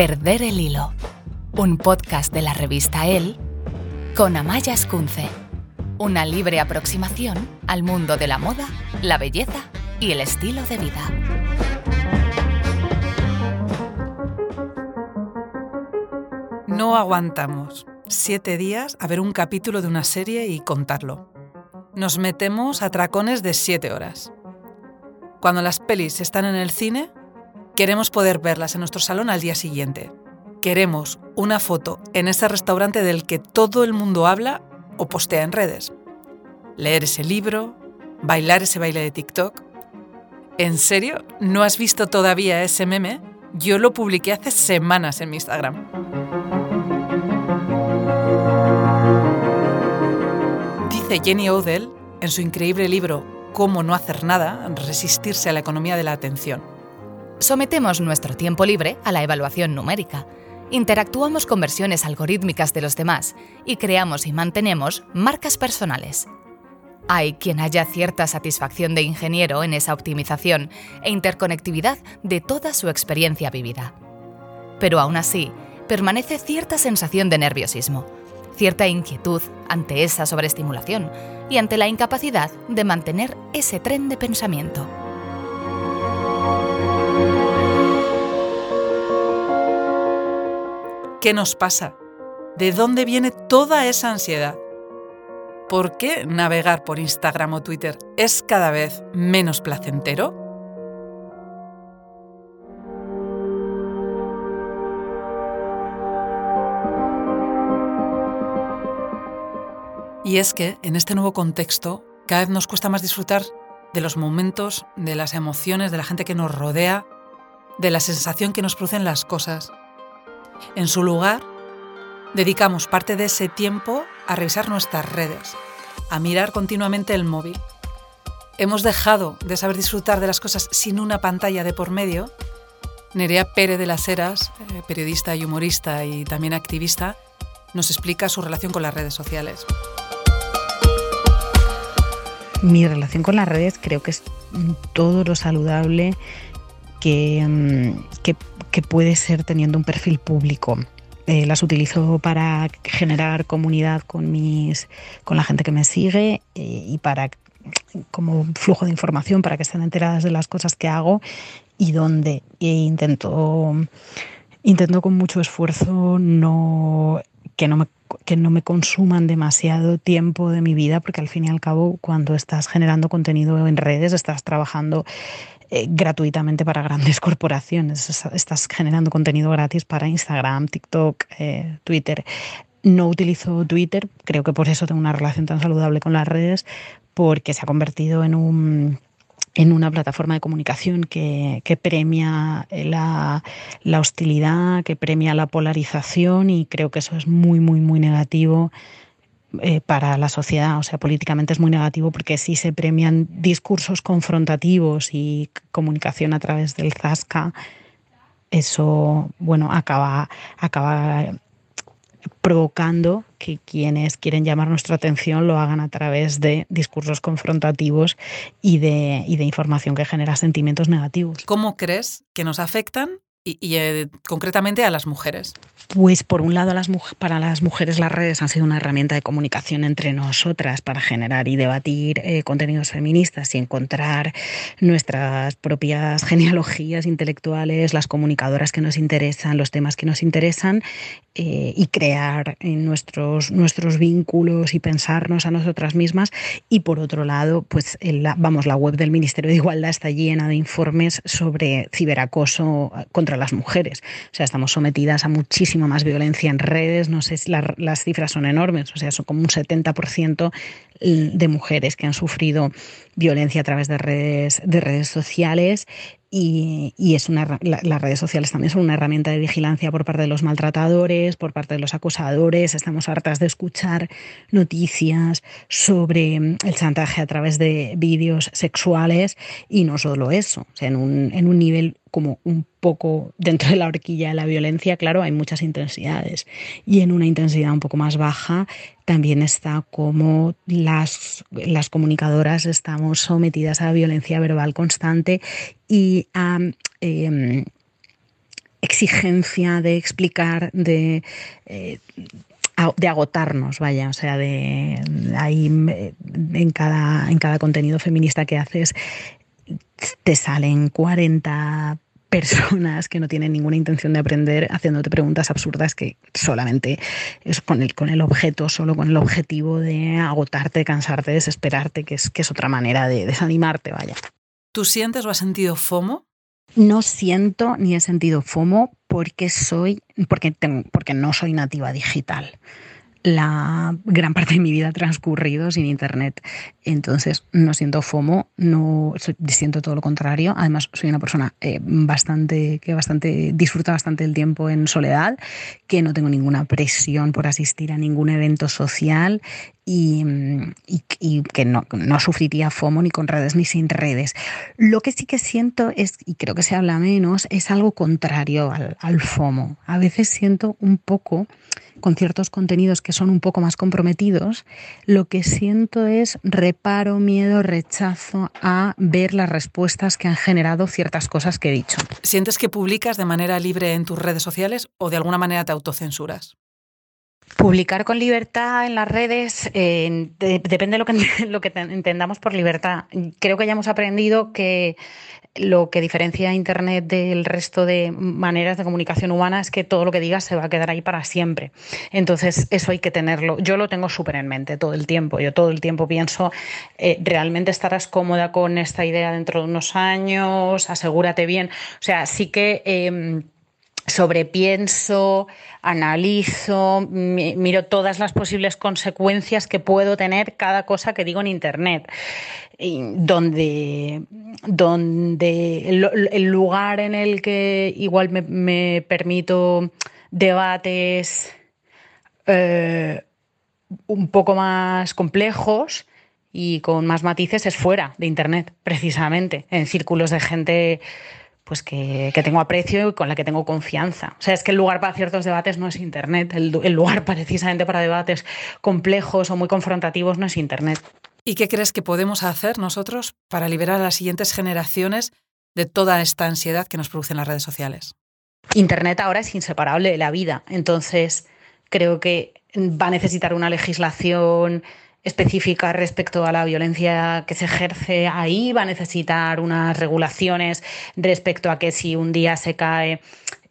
Perder el hilo, un podcast de la revista El con Amaya Escunce, una libre aproximación al mundo de la moda, la belleza y el estilo de vida. No aguantamos siete días a ver un capítulo de una serie y contarlo. Nos metemos a tracones de siete horas. Cuando las pelis están en el cine, Queremos poder verlas en nuestro salón al día siguiente. Queremos una foto en ese restaurante del que todo el mundo habla o postea en redes. Leer ese libro, bailar ese baile de TikTok. ¿En serio? ¿No has visto todavía ese meme? Yo lo publiqué hace semanas en mi Instagram. Dice Jenny Odell en su increíble libro Cómo no hacer nada, resistirse a la economía de la atención Sometemos nuestro tiempo libre a la evaluación numérica. Interactuamos con versiones algorítmicas de los demás y creamos y mantenemos marcas personales. Hay quien haya cierta satisfacción de ingeniero en esa optimización e interconectividad de toda su experiencia vivida. Pero aún así, permanece cierta sensación de nerviosismo, cierta inquietud ante esa sobreestimulación y ante la incapacidad de mantener ese tren de pensamiento. ¿Qué nos pasa? ¿De dónde viene toda esa ansiedad? ¿Por qué navegar por Instagram o Twitter es cada vez menos placentero? Y es que en este nuevo contexto cada vez nos cuesta más disfrutar de los momentos, de las emociones, de la gente que nos rodea, de la sensación que nos producen las cosas. En su lugar, dedicamos parte de ese tiempo a revisar nuestras redes, a mirar continuamente el móvil. Hemos dejado de saber disfrutar de las cosas sin una pantalla de por medio. Nerea Pérez de las Heras, eh, periodista y humorista y también activista, nos explica su relación con las redes sociales. Mi relación con las redes creo que es todo lo saludable que, mm, que que puede ser teniendo un perfil público. Eh, las utilizo para generar comunidad con, mis, con la gente que me sigue eh, y para como flujo de información para que estén enteradas de las cosas que hago y donde intento intento con mucho esfuerzo no que no me que no me consuman demasiado tiempo de mi vida, porque al fin y al cabo, cuando estás generando contenido en redes, estás trabajando eh, gratuitamente para grandes corporaciones. Estás generando contenido gratis para Instagram, TikTok, eh, Twitter. No utilizo Twitter, creo que por eso tengo una relación tan saludable con las redes, porque se ha convertido en un en una plataforma de comunicación que, que premia la, la, hostilidad, que premia la polarización y creo que eso es muy, muy, muy negativo eh, para la sociedad. O sea, políticamente es muy negativo porque si se premian discursos confrontativos y comunicación a través del zasca, eso, bueno, acaba, acaba provocando que quienes quieren llamar nuestra atención lo hagan a través de discursos confrontativos y de, y de información que genera sentimientos negativos. ¿Cómo crees que nos afectan y, eh, concretamente a las mujeres? Pues por un lado, para las mujeres las redes han sido una herramienta de comunicación entre nosotras para generar y debatir eh, contenidos feministas y encontrar nuestras propias genealogías intelectuales, las comunicadoras que nos interesan, los temas que nos interesan eh, y crear nuestros, nuestros vínculos y pensarnos a nosotras mismas. Y por otro lado, pues vamos, la web del Ministerio de Igualdad está llena de informes sobre ciberacoso contra las mujeres. O sea, estamos sometidas a muchísimas más violencia en redes, no sé si las cifras son enormes, o sea, son como un 70% de mujeres que han sufrido violencia a través de redes, de redes sociales y, es una, las redes sociales también son una herramienta de vigilancia por parte de los maltratadores, por parte de los acosadores. Estamos hartas de escuchar noticias sobre el chantaje a través de vídeos sexuales y no solo eso, o sea, en un, en un nivel como un poco dentro de la horquilla de la violencia, claro, hay muchas intensidades. Y en una intensidad un poco más baja también está como las, las comunicadoras estamos sometidas a violencia verbal constante y a... Em, exigencia de explicar, de, eh, de agotarnos, vaya, o sea, de ahí en cada, en cada contenido feminista que haces te salen 40 personas que no tienen ninguna intención de aprender haciéndote preguntas absurdas que solamente es con el, con el objeto, solo con el objetivo de agotarte, cansarte, desesperarte, que es, que es otra manera de desanimarte, vaya. ¿Tú sientes o has sentido FOMO? No siento ni he sentido FOMO porque soy, porque, porque no soy nativa digital la gran parte de mi vida ha transcurrido sin internet. Entonces no siento FOMO, no siento todo lo contrario. Además, soy una persona eh, bastante, que bastante disfruta bastante el tiempo en soledad, que no tengo ninguna presión por asistir a ningún evento social y, que no, sufriría FOMO ni con redes ni sin redes. Lo que sí que siento es, y creo que se habla menos, es algo contrario al, al FOMO. A veces siento un poco con ciertos contenidos que son un poco más comprometidos, lo que siento es reparo, miedo, rechazo a ver las respuestas que han generado ciertas cosas que he dicho. ¿Sientes que publicas de manera libre en tus redes sociales o de alguna manera te autocensuras? Publicar con libertad en las redes eh, depende de lo que, entendamos por libertad. Creo que ya hemos aprendido que lo que diferencia a Internet del resto de maneras de comunicación humana es que todo lo que digas se va a quedar ahí para siempre. Entonces, eso hay que tenerlo. Yo lo tengo súper en mente todo el tiempo. Yo todo el tiempo pienso, eh, ¿realmente estarás cómoda con esta idea dentro de unos años? Asegúrate bien. O sea, sí que... Eh, sobrepienso, analizo, miro todas las posibles consecuencias que puedo tener cada cosa que digo en Internet. Donde, donde el, lugar en el que igual me, permito debates eh, un poco más complejos y con más matices es fuera de Internet, precisamente, en círculos de gente pues que, tengo aprecio y con la que tengo confianza. O sea, es que el lugar para ciertos debates no es Internet, el, el lugar precisamente para debates complejos o muy confrontativos no es Internet. ¿Y qué crees que podemos hacer nosotros para liberar a las siguientes generaciones de toda esta ansiedad que nos producen las redes sociales? Internet ahora es inseparable de la vida, entonces creo que va a necesitar una legislación específica respecto a la violencia que se ejerce ahí, va a necesitar unas regulaciones respecto a que si un día se cae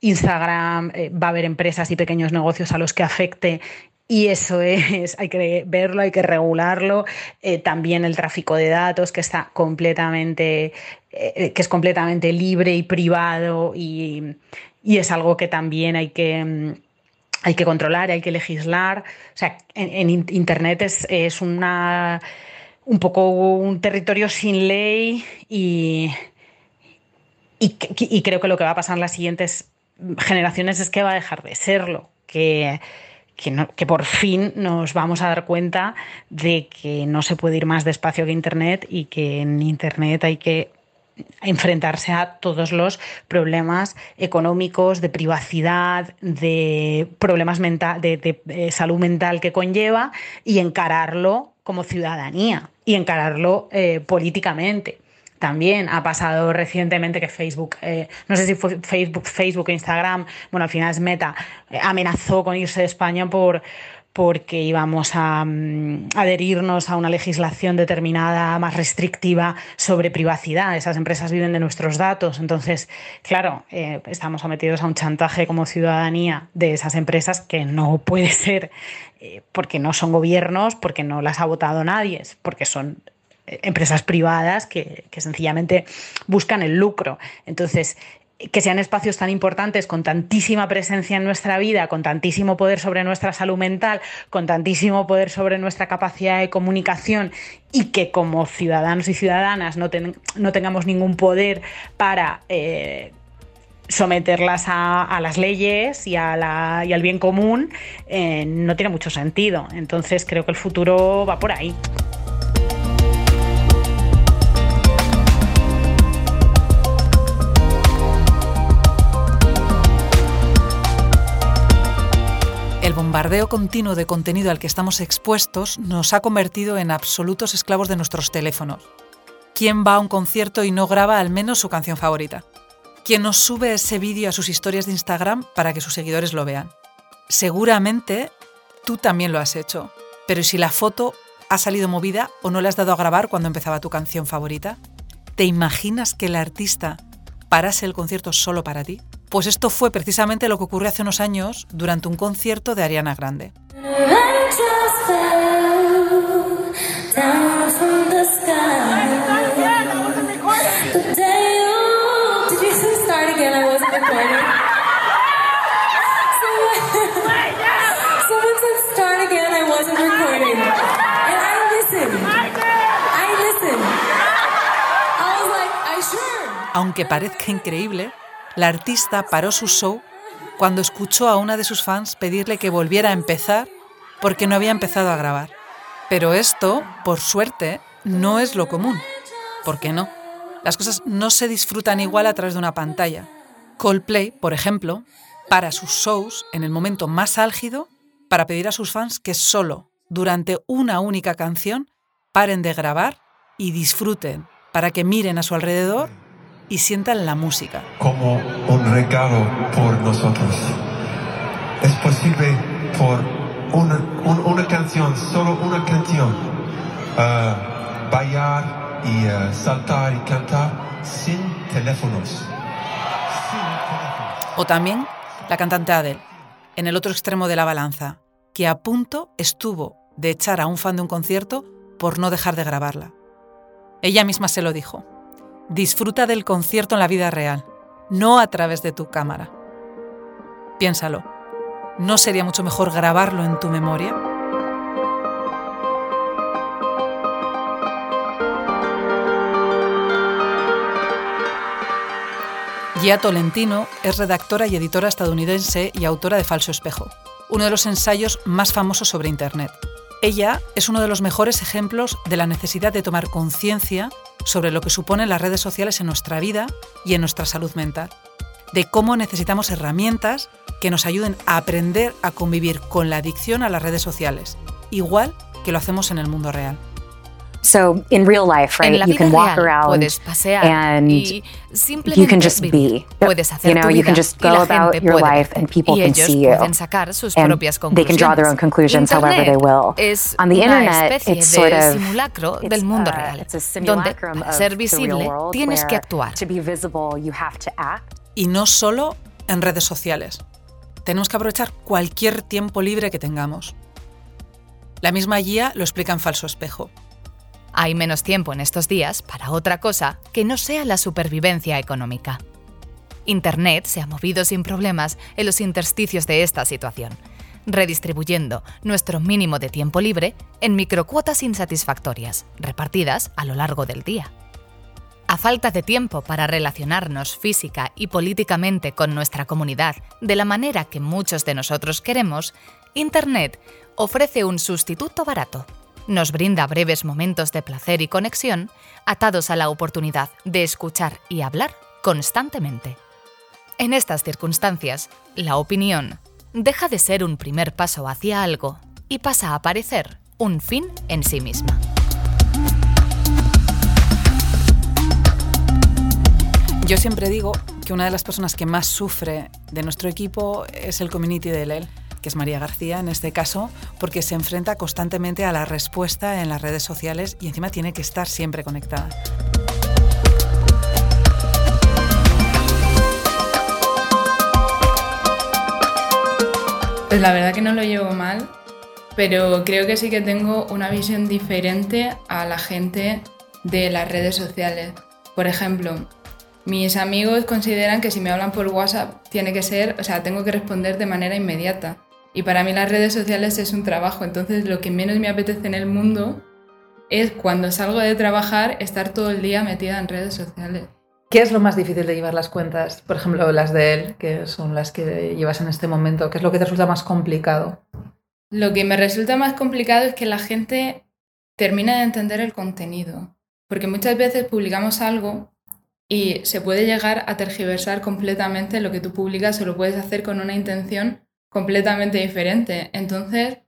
Instagram, eh, va a haber empresas y pequeños negocios a los que afecte y eso es, hay que verlo, hay que regularlo. Eh, también el tráfico de datos, que está completamente, eh, que es completamente libre y privado, y, y, es algo que también hay que mm, hay que controlar, hay que legislar. O sea, en, Internet es, una, un poco un territorio sin ley y, y, creo que lo que va a pasar en las siguientes generaciones es que va a dejar de serlo, que, que, por fin nos vamos a dar cuenta de que no se puede ir más despacio que Internet y que en Internet hay que enfrentarse a todos los problemas económicos, de privacidad, de problemas mental, de, eh, salud mental que conlleva y encararlo como ciudadanía y encararlo eh, políticamente. También ha pasado recientemente que Facebook, eh, no sé si fue Facebook, Facebook Instagram, bueno, al final es Meta, amenazó con irse de España por, porque íbamos a mm, adherirnos a una legislación determinada más restrictiva sobre privacidad. Esas empresas viven de nuestros datos. Entonces, claro, eh, estamos sometidos a un chantaje como ciudadanía de esas empresas que no puede ser eh, porque no son gobiernos, porque no las ha votado nadie, porque son eh, empresas privadas que, que, sencillamente buscan el lucro. Entonces, que sean espacios tan importantes, con tantísima presencia en nuestra vida, con tantísimo poder sobre nuestra salud mental, con tantísimo poder sobre nuestra capacidad de comunicación y que como ciudadanos y ciudadanas no, tengamos ningún poder para eh, someterlas a, las leyes y, al bien común, eh, no tiene mucho sentido. Entonces creo que el futuro va por ahí. Bombardeo continuo de contenido al que estamos expuestos nos ha convertido en absolutos esclavos de nuestros teléfonos. ¿Quién va a un concierto y no graba al menos su canción favorita? quien nos sube ese vídeo a sus historias de Instagram para que sus seguidores lo vean. Seguramente tú también lo has hecho, pero si la foto ha salido movida o no le has dado a grabar cuando empezaba tu canción favorita, ¿te imaginas que el artista parase el concierto solo para ti? Pues esto fue precisamente lo que ocurrió hace unos años durante un concierto de Ariana Grande. Aunque parezca increíble, la artista paró su show cuando escuchó a una de sus fans pedirle que volviera a empezar porque no había empezado a grabar. Pero esto, por suerte, no es lo común. ¿Por qué no? Las cosas no se disfrutan igual a través de una pantalla. Coldplay, por ejemplo, para sus shows en el momento más álgido para pedir a sus fans que solo durante una única canción paren de grabar y disfruten, para que miren a su alrededor y sientan la música. Como un regalo por nosotros. Es posible por una, canción, solo una canción, uh, bailar y uh, saltar y cantar sin teléfonos. O también la cantante Adele, en el otro extremo de la balanza, que a punto estuvo de echar a un fan de un concierto por no dejar de grabarla. Ella misma se lo dijo. Disfruta del concierto en la vida real, no a través de tu cámara. Piénsalo, ¿no sería mucho mejor grabarlo en tu memoria? Gia Tolentino es redactora y editora estadounidense y autora de Falso Espejo, uno de los ensayos más famosos sobre Internet. Ella es uno de los mejores ejemplos de la necesidad de tomar conciencia sobre lo que suponen las redes sociales en nuestra vida y en nuestra salud mental, de cómo necesitamos herramientas que nos ayuden a aprender a convivir con la adicción a las redes sociales, igual que lo hacemos en el mundo real. So in real life, right, you can walk around and you can just be. You know, you can just go about your life and people can see you. And they can draw their own conclusions however they will. On the internet, it's sort of del mundo real, donde para ser visible tienes que actuar. To be visible, you have to act. Y no solo en redes sociales. Tenemos que aprovechar cualquier tiempo libre que tengamos. La misma guía lo explica en Falso Espejo. Hay menos tiempo en estos días para otra cosa que no sea la supervivencia económica. Internet se ha movido sin problemas en los intersticios de esta situación, redistribuyendo nuestro mínimo de tiempo libre en microcuotas insatisfactorias, repartidas a lo largo del día. A falta de tiempo para relacionarnos física y políticamente con nuestra comunidad de la manera que muchos de nosotros queremos, Internet ofrece un sustituto barato nos brinda breves momentos de placer y conexión atados a la oportunidad de escuchar y hablar constantemente. En estas circunstancias, la opinión deja de ser un primer paso hacia algo y pasa a parecer un fin en sí misma. Yo siempre digo que una de las personas que más sufre de nuestro equipo es el community de LEL que es María García en este caso, porque se enfrenta constantemente a la respuesta en las redes sociales y encima tiene que estar siempre conectada. Pues la verdad que no lo llevo mal, pero creo que sí que tengo una visión diferente a la gente de las redes sociales. Por ejemplo, mis amigos consideran que si me hablan por WhatsApp tiene que ser, o sea, tengo que responder de manera inmediata. Y para mí las redes sociales es un trabajo, entonces lo que menos me apetece en el mundo es cuando salgo de trabajar estar todo el día metida en redes sociales. ¿Qué es lo más difícil de llevar las cuentas? Por ejemplo, las de él, que son las que llevas en este momento. ¿Qué es lo que te resulta más complicado? Lo que me resulta más complicado es que la gente termina de entender el contenido. Porque muchas veces publicamos algo y se puede llegar a tergiversar completamente lo que tú publicas o lo puedes hacer con una intención completamente diferente. Entonces,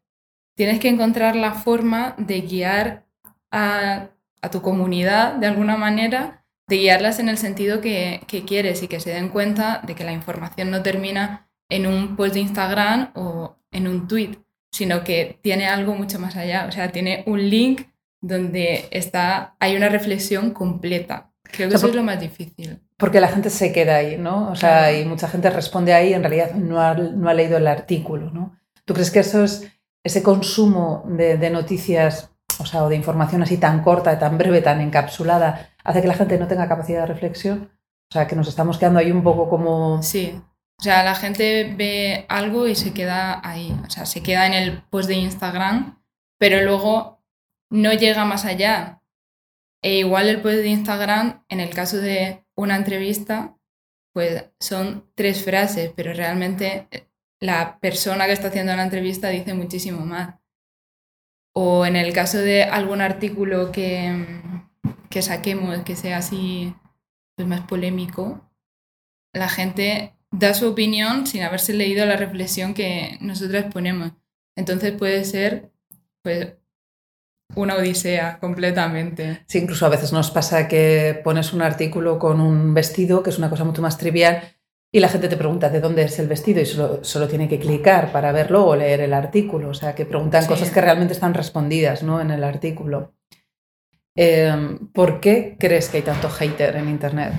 tienes que encontrar la forma de guiar a, tu comunidad de alguna manera de guiarlas en el sentido que, que quieres y que se den cuenta de que la información no termina en un post de Instagram o en un tweet, sino que tiene algo mucho más allá, o sea, tiene un link donde está, hay una reflexión completa. Creo que eso es lo más difícil. Porque la gente se queda ahí, ¿no? O sea, y mucha gente responde ahí, en realidad no ha, no ha leído el artículo, ¿no? ¿Tú crees que eso es, ese consumo de, de noticias, o sea, o de información así tan corta, tan breve, tan encapsulada, hace que la gente no tenga capacidad de reflexión? O sea, que nos estamos quedando ahí un poco como... Sí, o sea, la gente ve algo y se queda ahí, o sea, se queda en el post de Instagram, pero luego no llega más allá. E igual el post de Instagram, en el caso de una entrevista, pues son tres frases, pero realmente eh, la persona que está haciendo la entrevista dice muchísimo más. O en el caso de algún artículo que, que saquemos que sea así pues más polémico, la gente da su opinión sin haberse leído la reflexión que nosotros ponemos. Entonces puede ser pues, una odisea completamente. Sí, incluso a veces nos pasa que pones un artículo con un vestido, que es una cosa mucho más trivial, y la gente te pregunta de dónde es el vestido y solo, solo tiene que clicar para verlo o leer el artículo. O sea, que preguntan cosas que realmente están respondidas ¿no? en el artículo. Em, ¿Por qué crees que hay tanto hater en Internet?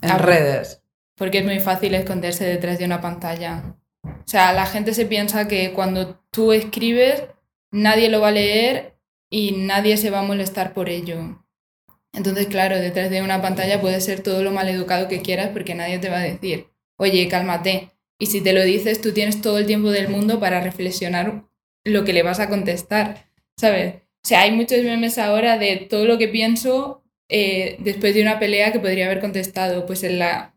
En redes. Porque es muy fácil esconderse detrás de una pantalla. O sea, la gente se piensa que cuando tú escribes, nadie lo va a leer y nadie se va a molestar por ello. Entonces, claro, detrás de una pantalla puedes ser todo lo maleducado que quieras porque nadie te va a decir, oye, cálmate. Y si te lo dices, tú tienes todo el tiempo del mundo para reflexionar lo que le vas a contestar, ¿sabes? O sea, hay muchos memes ahora de todo lo que pienso eh, después de una pelea que podría haber contestado. Pues en, la,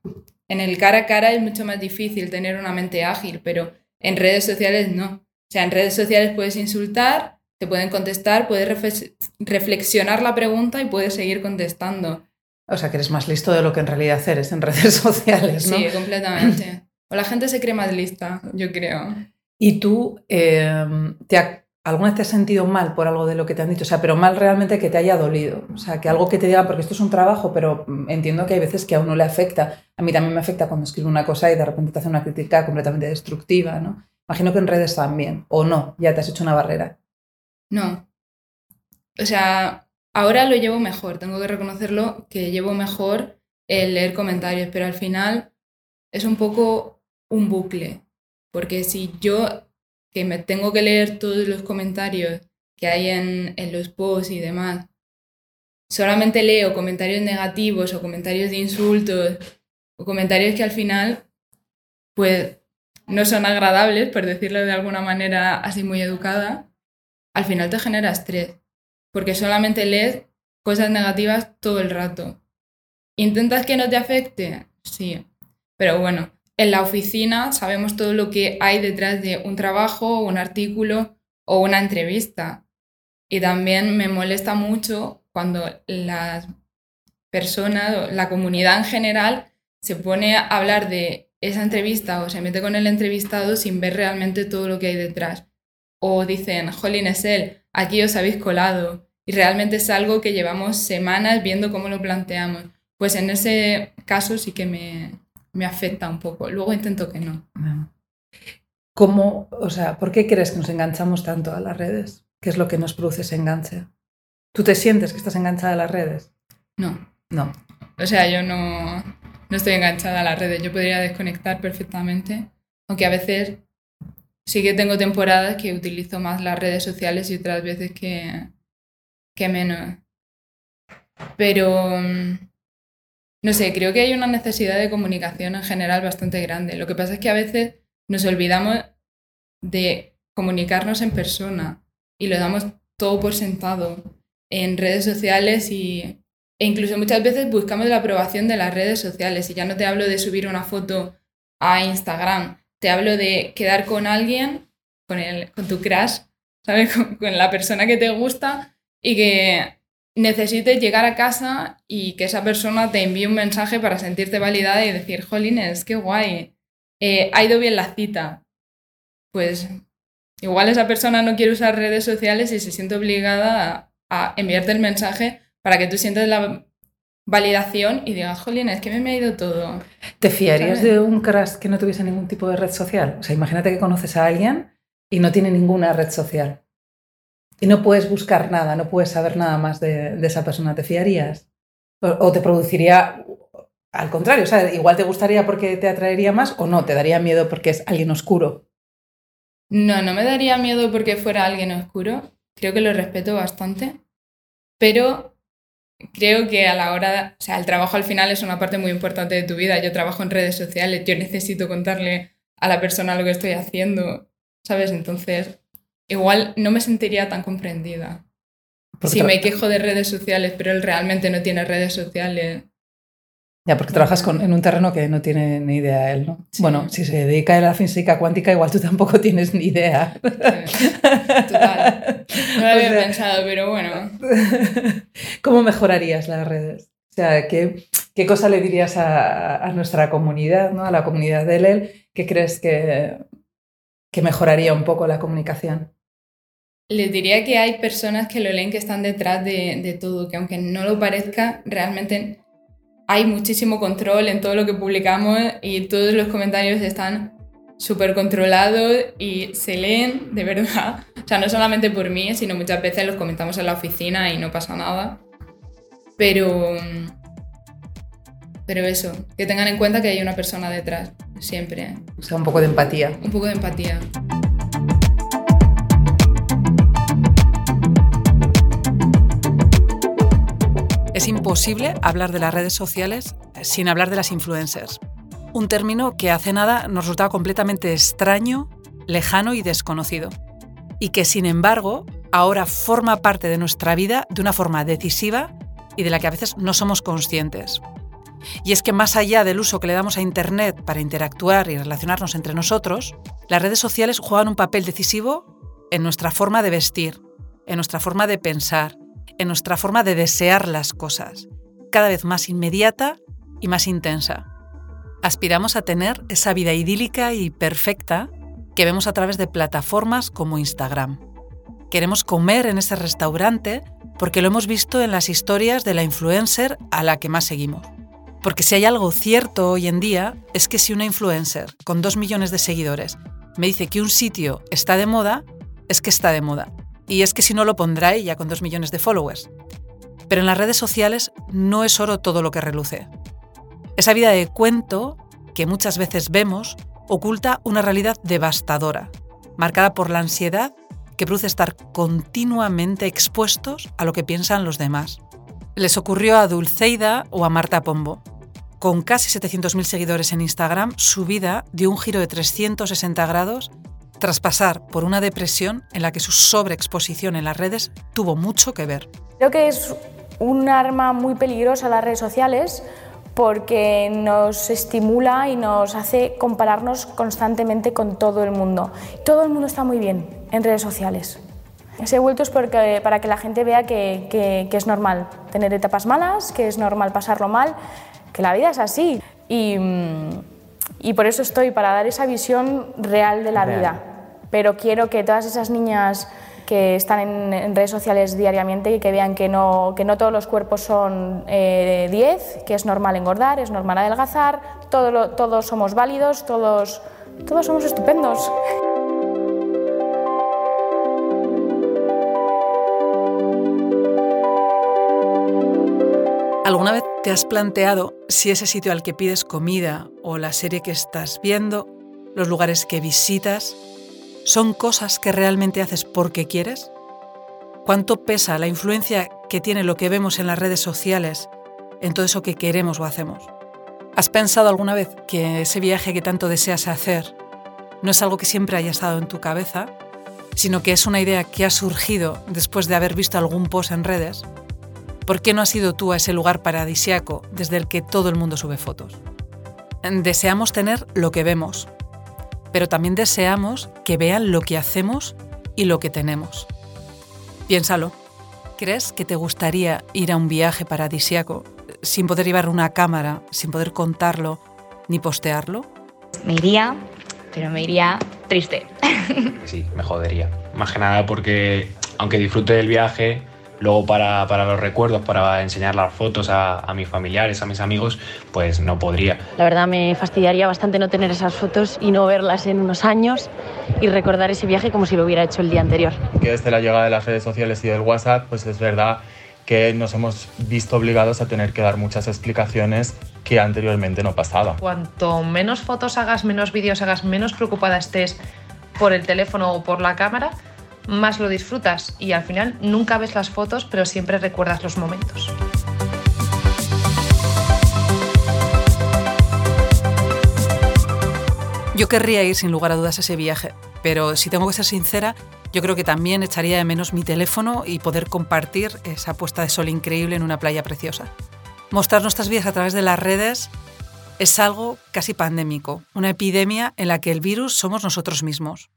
en el cara a cara es mucho más difícil tener una mente ágil, pero en redes sociales no. O sea, en redes sociales puedes insultar, te pueden contestar, puedes reflexionar la pregunta y puedes seguir contestando. O sea, que eres más listo de lo que en realidad eres en redes sociales, ¿no? Sí, completamente. O la gente se cree más lista, yo creo. ¿Y tú em, te alguna vez te has sentido mal por algo de lo que te han dicho? O sea, pero mal realmente que te haya dolido. O sea, que algo que te diga, porque esto es un trabajo, pero entiendo que hay veces que a uno le afecta. A mí también me afecta cuando escribo una cosa y de repente te hace una crítica completamente destructiva, ¿no? Imagino que en redes también, o no, ya te has hecho una barrera. No. O sea, ahora lo llevo mejor, tengo que reconocerlo que llevo mejor el leer comentarios, pero al final es un poco un bucle, porque si yo que me tengo que leer todos los comentarios que hay en, los posts y demás, solamente leo comentarios negativos o comentarios de insultos o comentarios que al final pues no son agradables, por decirlo de alguna manera así muy educada, al final te genera estrés, porque solamente lees cosas negativas todo el rato. ¿Intentas que no te afecte? Sí, pero bueno, en la oficina sabemos todo lo que hay detrás de un trabajo, un artículo o una entrevista. Y también me molesta mucho cuando las personas, la comunidad en general, se pone a hablar de esa entrevista o se mete con el entrevistado sin ver realmente todo lo que hay detrás o dicen, jolín, es él, aquí os habéis colado. Y realmente es algo que llevamos semanas viendo cómo lo planteamos. Pues en ese caso sí que me, me afecta un poco. Luego intento que no. ¿Cómo, o sea, por qué crees que nos enganchamos tanto a las redes? ¿Qué es lo que nos produce ese enganche? ¿Tú te sientes que estás enganchada a las redes? No. No. O sea, yo no, no estoy enganchada a las redes. Yo podría desconectar perfectamente, aunque a veces sí que tengo temporadas que utilizo más las redes sociales y otras veces que, menos. Pero, mm, no sé, creo que hay una necesidad de comunicación en general bastante grande. Lo que pasa es que a veces nos olvidamos de comunicarnos en persona y lo damos todo por sentado en redes sociales y, e incluso muchas veces buscamos la aprobación de las redes sociales. Y ya no te hablo de subir una foto a Instagram, te hablo de quedar con alguien, con, tu crush, ¿sabes? Con, la persona que te gusta y que necesites llegar a casa y que esa persona te envíe un mensaje para sentirte validada y decir, jolines, qué guay, eh, ha ido bien la cita. Pues igual esa persona no quiere usar redes sociales y se siente obligada a, a enviarte el mensaje para que tú sientas la validación y digas, jolín, es que me, ha ido todo. ¿Te fiarías de un crash que no tuviese ningún tipo de red social? O sea, imagínate que conoces a alguien y no tiene ninguna red social. Y no puedes buscar nada, no puedes saber nada más de, esa persona. ¿Te fiarías? O, te produciría al contrario? O sea, igual te gustaría porque te atraería más o no, te daría miedo porque es alguien oscuro. No, no me daría miedo porque fuera alguien oscuro. Creo que lo respeto bastante. Pero creo que a la hora, o sea, el trabajo al final es una parte muy importante de tu vida. Yo trabajo en redes sociales, yo necesito contarle a la persona lo que estoy haciendo, ¿sabes? Entonces, igual no me sentiría tan comprendida. si me quejo de redes sociales, pero él realmente no tiene redes sociales. Ya, porque trabajas en un terreno que no tiene ni idea él, ¿no? Bueno, si se dedica a la física cuántica, igual tú tampoco tienes ni idea. Total. No lo había pensado, pero bueno. ¿Cómo mejorarías las redes? O sea, ¿qué, qué cosa le dirías a, nuestra comunidad, ¿no? a la comunidad de él? ¿Qué crees que, que mejoraría un poco la comunicación? Les diría que hay personas que lo leen que están detrás de, de todo, que aunque no lo parezca, realmente hay muchísimo control en todo lo que publicamos y todos los comentarios están súper controlados y se leen de verdad. O sea, no solamente por mí, sino muchas veces los comentamos en la oficina y no pasa nada. Pero, pero eso, que tengan en cuenta que hay una persona detrás, siempre. O sea, un poco de empatía. Un poco de empatía. Es imposible hablar de las redes sociales sin hablar de las influencers. Un término que hace nada nos resultaba completamente extraño, lejano y desconocido. Y que, sin embargo, ahora forma parte de nuestra vida de una forma decisiva y de la que a veces no somos conscientes. Y es que más allá del uso que le damos a Internet para interactuar y relacionarnos entre nosotros, las redes sociales juegan un papel decisivo en nuestra forma de vestir, en nuestra forma de pensar, en nuestra forma de desear las cosas, cada vez más inmediata y más intensa. Aspiramos a tener esa vida idílica y perfecta que vemos a través de plataformas como Instagram. Queremos comer en ese restaurante porque lo hemos visto en las historias de la influencer a la que más seguimos. Porque si hay algo cierto hoy en día es que si una influencer con dos millones de seguidores me dice que un sitio está de moda, es que está de moda. Y es que si no lo pondrá ella con dos millones de followers. Pero en las redes sociales no es oro todo lo que reluce. Esa vida de cuento que muchas veces vemos oculta una realidad devastadora, marcada por la ansiedad que produce estar continuamente expuestos a lo que piensan los demás. Les ocurrió a Dulceida o a Marta Pombo. Con casi 700.000 seguidores en Instagram, su vida dio un giro de 360 grados tras pasar por una depresión en la que su sobreexposición en las redes tuvo mucho que ver. Creo que es un arma muy peligrosa las redes sociales porque nos estimula y nos hace compararnos constantemente con todo el mundo. Todo el mundo está muy bien en redes sociales. Ese vuelto es porque, para que la gente vea que, que, es normal tener etapas malas, que es normal pasarlo mal, que la vida es así. Y, y por eso estoy, para dar esa visión real de la vida pero quiero que todas esas niñas que están en, redes sociales diariamente y que vean que no, que no todos los cuerpos son 10, eh, que es normal engordar, es normal adelgazar, todo todos somos válidos, todos, todos somos estupendos. ¿Alguna vez te has planteado si ese sitio al que pides comida o la serie que estás viendo, los lugares que visitas, ¿Son cosas que realmente haces porque quieres? ¿Cuánto pesa la influencia que tiene lo que vemos en las redes sociales en todo eso que queremos o hacemos? ¿Has pensado alguna vez que ese viaje que tanto deseas hacer no es algo que siempre haya estado en tu cabeza, sino que es una idea que ha surgido después de haber visto algún post en redes? ¿Por qué no has ido tú a ese lugar paradisiaco desde el que todo el mundo sube fotos? Deseamos tener lo que vemos, pero también deseamos que vean lo que hacemos y lo que tenemos. Piénsalo. ¿Crees que te gustaría ir a un viaje paradisiaco sin poder llevar una cámara, sin poder contarlo ni postearlo? Me iría, pero me iría triste. Sí, me jodería. Más que nada porque, aunque disfrute del viaje, Luego para, para los recuerdos, para enseñar las fotos a, a, mis familiares, a mis amigos, pues no podría. La verdad me fastidiaría bastante no tener esas fotos y no verlas en unos años y recordar ese viaje como si lo hubiera hecho el día anterior. Que desde la llegada de las redes sociales y del WhatsApp, pues es verdad que nos hemos visto obligados a tener que dar muchas explicaciones que anteriormente no pasaba. Cuanto menos fotos hagas, menos vídeos hagas, menos preocupada estés por el teléfono o por la cámara, más lo disfrutas y al final nunca ves las fotos, pero siempre recuerdas los momentos. Yo querría ir sin lugar a dudas a ese viaje, pero si tengo que ser sincera, yo creo que también echaría de menos mi teléfono y poder compartir esa puesta de sol increíble en una playa preciosa. Mostrar nuestras vidas a través de las redes es algo casi pandémico, una epidemia en la que el virus somos nosotros mismos.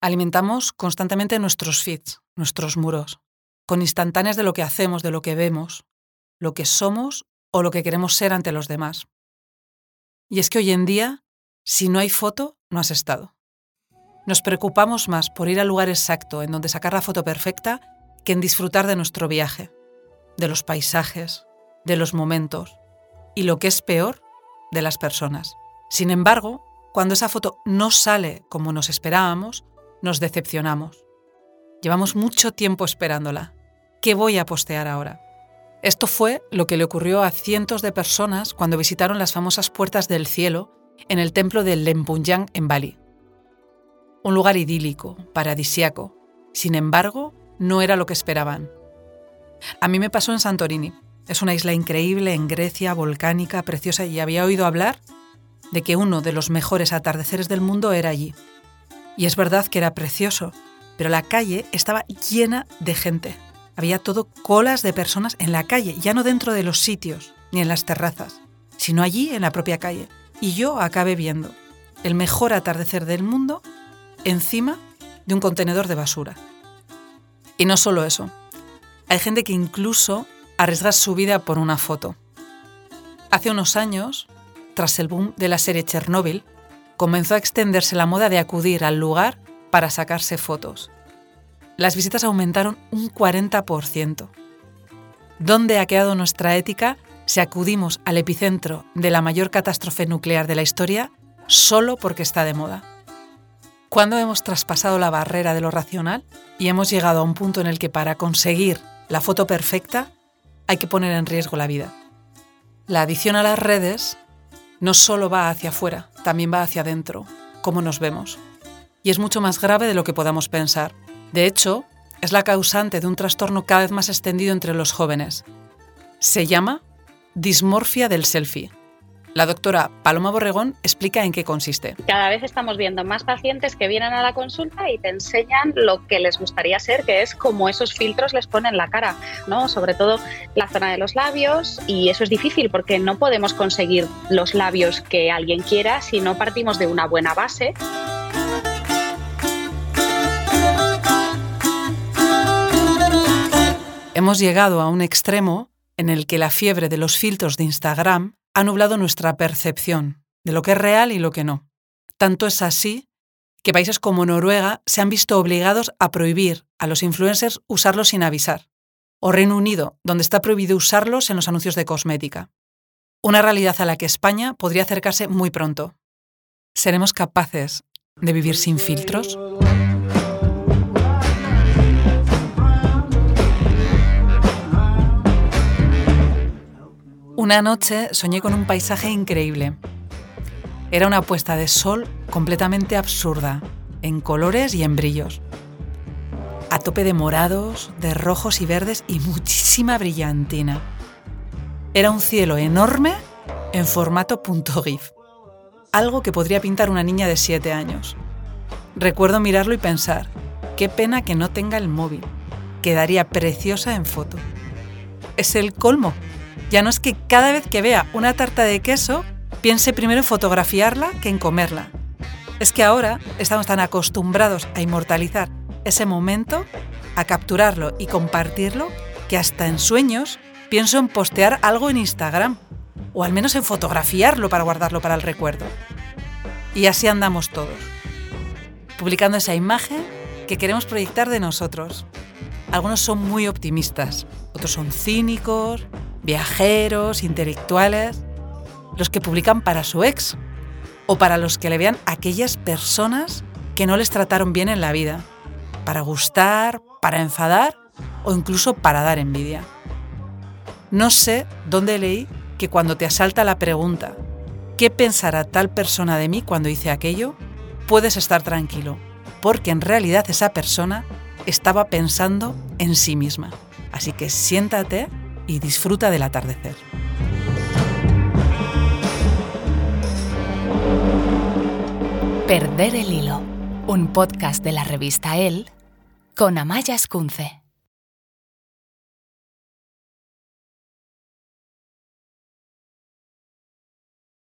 Alimentamos constantemente nuestros feeds, nuestros muros, con instantáneas de lo que hacemos, de lo que vemos, lo que somos o lo que queremos ser ante los demás. Y es que hoy en día, si no hay foto, no has estado. Nos preocupamos más por ir al lugar exacto en donde sacar la foto perfecta que en disfrutar de nuestro viaje, de los paisajes, de los momentos y lo que es peor, de las personas. Sin embargo, cuando esa foto no sale como nos esperábamos, nos decepcionamos. Llevamos mucho tiempo esperándola. ¿Qué voy a postear ahora? Esto fue lo que le ocurrió a cientos de personas cuando visitaron las famosas puertas del cielo en el templo de Lempunyang en Bali un lugar idílico, paradisiaco. Sin embargo, no era lo que esperaban. A mí me pasó en Santorini. Es una isla increíble en Grecia, volcánica, preciosa, y había oído hablar de que uno de los mejores atardeceres del mundo era allí. Y es verdad que era precioso, pero la calle estaba llena de gente. Había todo colas de personas en la calle, ya no dentro de los sitios ni en las terrazas, sino allí en la propia calle. Y yo acabé viendo el mejor atardecer del mundo encima de un contenedor de basura. Y no solo eso, hay gente que incluso arriesga su vida por una foto. Hace unos años, tras el boom de la serie Chernobyl, comenzó a extenderse la moda de acudir al lugar para sacarse fotos. Las visitas aumentaron un 40%. ¿Dónde ha quedado nuestra ética si acudimos al epicentro de la mayor catástrofe nuclear de la historia solo porque está de moda? ¿Cuándo hemos traspasado la barrera de lo racional y hemos llegado a un punto en el que para conseguir la foto perfecta hay que poner en riesgo la vida? La adición a las redes no solo va hacia afuera, también va hacia adentro, cómo nos vemos. Y es mucho más grave de lo que podamos pensar. De hecho, es la causante de un trastorno cada vez más extendido entre los jóvenes. Se llama dismorfia del selfie la doctora Paloma Borregón explica en qué consiste. Cada vez estamos viendo más pacientes que vienen a la consulta y te enseñan lo que les gustaría ser, que es como esos filtros les ponen la cara, ¿no? Sobre todo la zona de los labios y eso es difícil porque no podemos conseguir los labios que alguien quiera si no partimos de una buena base. Hemos llegado a un extremo en el que la fiebre de los filtros de Instagram ha nublado nuestra percepción de lo que es real y lo que no. Tanto es así que países como Noruega se han visto obligados a prohibir a los influencers usarlos sin avisar, o Reino Unido, donde está prohibido usarlos en los anuncios de cosmética. Una realidad a la que España podría acercarse muy pronto. ¿Seremos capaces de vivir sin filtros? Una noche soñé con un paisaje increíble. Era una puesta de sol completamente absurda, en colores y en brillos. A tope de morados, de rojos y verdes y muchísima brillantina. Era un cielo enorme en formato .gif. Algo que podría pintar una niña de 7 años. Recuerdo mirarlo y pensar, qué pena que no tenga el móvil. Quedaría preciosa en foto. Es el colmo ya no es que cada vez que vea una tarta de queso piense primero en fotografiarla que en comerla. Es que ahora estamos tan acostumbrados a inmortalizar ese momento, a capturarlo y compartirlo, que hasta en sueños pienso en postear algo en Instagram, o al menos en fotografiarlo para guardarlo para el recuerdo. Y así andamos todos, publicando esa imagen que queremos proyectar de nosotros. algunos son muy optimistas, otros son cínicos, viajeros, intelectuales, los que publican para su ex o para los que le vean aquellas personas que no les trataron bien en la vida, para gustar, para enfadar o incluso para dar envidia. No sé dónde leí que cuando te asalta la pregunta, ¿qué pensará tal persona de mí cuando hice aquello? Puedes estar tranquilo, porque en realidad esa persona estaba pensando en sí misma. Así que siéntate y disfruta del atardecer. Perder el hilo, un podcast de la revista El con Amaya Escunce.